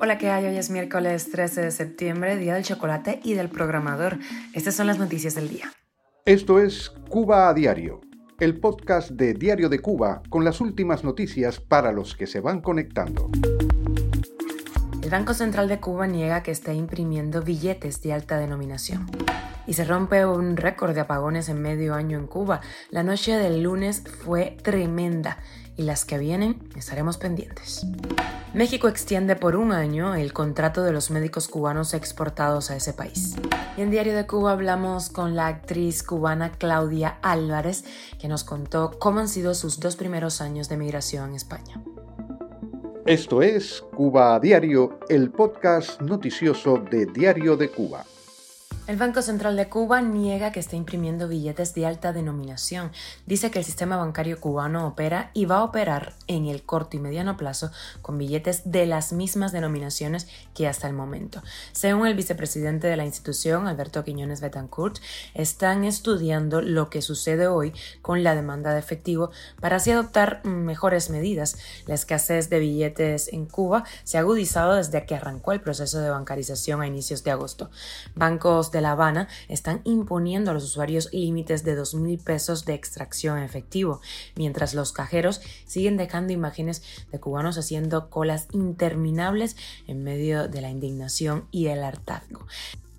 Hola, ¿qué hay? Hoy es miércoles 13 de septiembre, Día del Chocolate y del Programador. Estas son las noticias del día. Esto es Cuba a Diario, el podcast de Diario de Cuba con las últimas noticias para los que se van conectando. El Banco Central de Cuba niega que esté imprimiendo billetes de alta denominación. Y se rompe un récord de apagones en medio año en Cuba. La noche del lunes fue tremenda y las que vienen estaremos pendientes. México extiende por un año el contrato de los médicos cubanos exportados a ese país. Y en Diario de Cuba hablamos con la actriz cubana Claudia Álvarez, que nos contó cómo han sido sus dos primeros años de migración en España. Esto es Cuba a Diario, el podcast noticioso de Diario de Cuba. El Banco Central de Cuba niega que esté imprimiendo billetes de alta denominación. Dice que el sistema bancario cubano opera y va a operar en el corto y mediano plazo con billetes de las mismas denominaciones que hasta el momento. Según el vicepresidente de la institución, Alberto Quiñones Betancourt, están estudiando lo que sucede hoy con la demanda de efectivo para así adoptar mejores medidas. La escasez de billetes en Cuba se ha agudizado desde que arrancó el proceso de bancarización a inicios de agosto. Bancos de la Habana están imponiendo a los usuarios límites de dos mil pesos de extracción efectivo, mientras los cajeros siguen dejando imágenes de cubanos haciendo colas interminables en medio de la indignación y el hartazgo.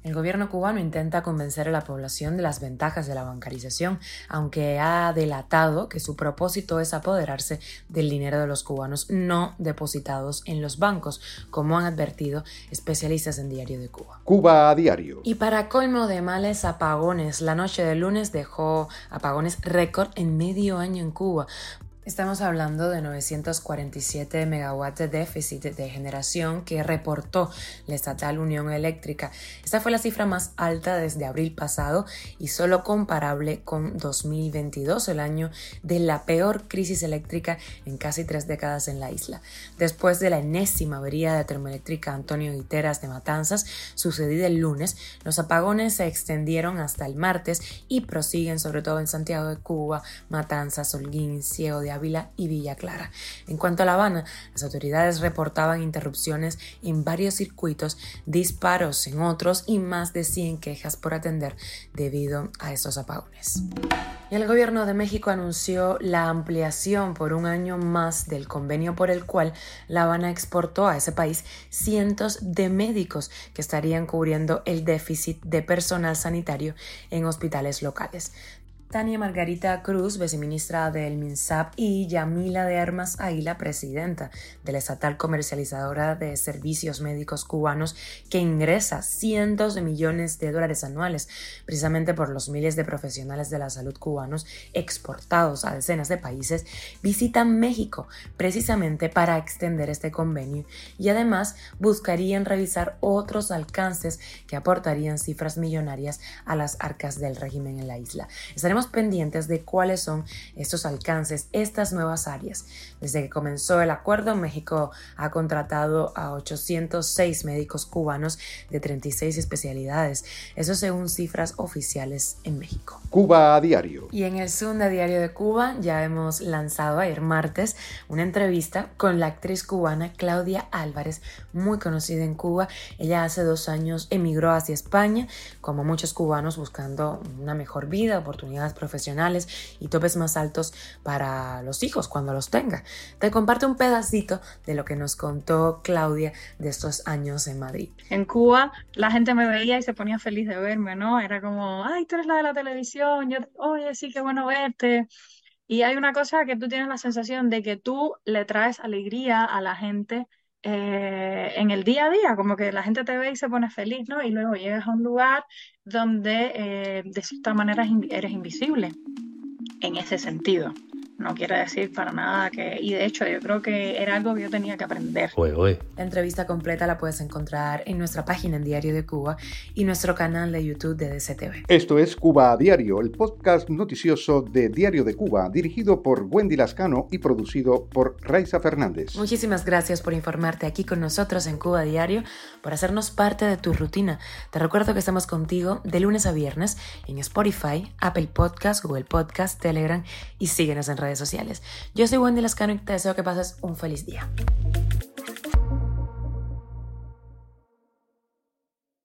El gobierno cubano intenta convencer a la población de las ventajas de la bancarización, aunque ha delatado que su propósito es apoderarse del dinero de los cubanos no depositados en los bancos, como han advertido especialistas en Diario de Cuba. Cuba a diario. Y para colmo de males, apagones. La noche de lunes dejó apagones récord en medio año en Cuba. Estamos hablando de 947 megawatts de déficit de generación que reportó la estatal Unión Eléctrica. Esta fue la cifra más alta desde abril pasado y solo comparable con 2022, el año de la peor crisis eléctrica en casi tres décadas en la isla. Después de la enésima avería de termoeléctrica Antonio Guiteras de Matanzas, sucedida el lunes, los apagones se extendieron hasta el martes y prosiguen sobre todo en Santiago de Cuba, Matanzas, Holguín, Ciego de Ávila y Villa Clara. En cuanto a La Habana, las autoridades reportaban interrupciones en varios circuitos, disparos en otros y más de 100 quejas por atender debido a estos apagones. Y el gobierno de México anunció la ampliación por un año más del convenio por el cual La Habana exportó a ese país cientos de médicos que estarían cubriendo el déficit de personal sanitario en hospitales locales. Tania Margarita Cruz, viceministra del MINSAP, y Yamila de Armas Águila, presidenta de la estatal comercializadora de servicios médicos cubanos, que ingresa cientos de millones de dólares anuales, precisamente por los miles de profesionales de la salud cubanos exportados a decenas de países, visitan México precisamente para extender este convenio y además buscarían revisar otros alcances que aportarían cifras millonarias a las arcas del régimen en la isla. Estaremos pendientes de cuáles son estos alcances, estas nuevas áreas. Desde que comenzó el acuerdo, México ha contratado a 806 médicos cubanos de 36 especialidades, eso según cifras oficiales en México. Cuba a diario. Y en el Zoom de Diario de Cuba ya hemos lanzado ayer martes una entrevista con la actriz cubana Claudia Álvarez, muy conocida en Cuba. Ella hace dos años emigró hacia España, como muchos cubanos buscando una mejor vida, oportunidades profesionales y topes más altos para los hijos cuando los tenga. Te comparto un pedacito de lo que nos contó Claudia de estos años en Madrid. En Cuba la gente me veía y se ponía feliz de verme, ¿no? Era como, ay, tú eres la de la televisión, yo, oye, sí, qué bueno verte. Y hay una cosa que tú tienes la sensación de que tú le traes alegría a la gente eh, en el día a día, como que la gente te ve y se pone feliz, ¿no? Y luego llegas a un lugar donde eh, de cierta manera eres invisible en ese sentido no quiere decir para nada que... Y de hecho yo creo que era algo que yo tenía que aprender. La entrevista completa la puedes encontrar en nuestra página en Diario de Cuba y nuestro canal de YouTube de DCTV. Esto es Cuba a Diario, el podcast noticioso de Diario de Cuba, dirigido por Wendy Lascano y producido por Raiza Fernández. Muchísimas gracias por informarte aquí con nosotros en Cuba Diario, por hacernos parte de tu rutina. Te recuerdo que estamos contigo de lunes a viernes en Spotify, Apple Podcast, Google Podcast, Telegram y síguenos en sociales. Yo soy Wendy Lascano y te deseo que pases un feliz día.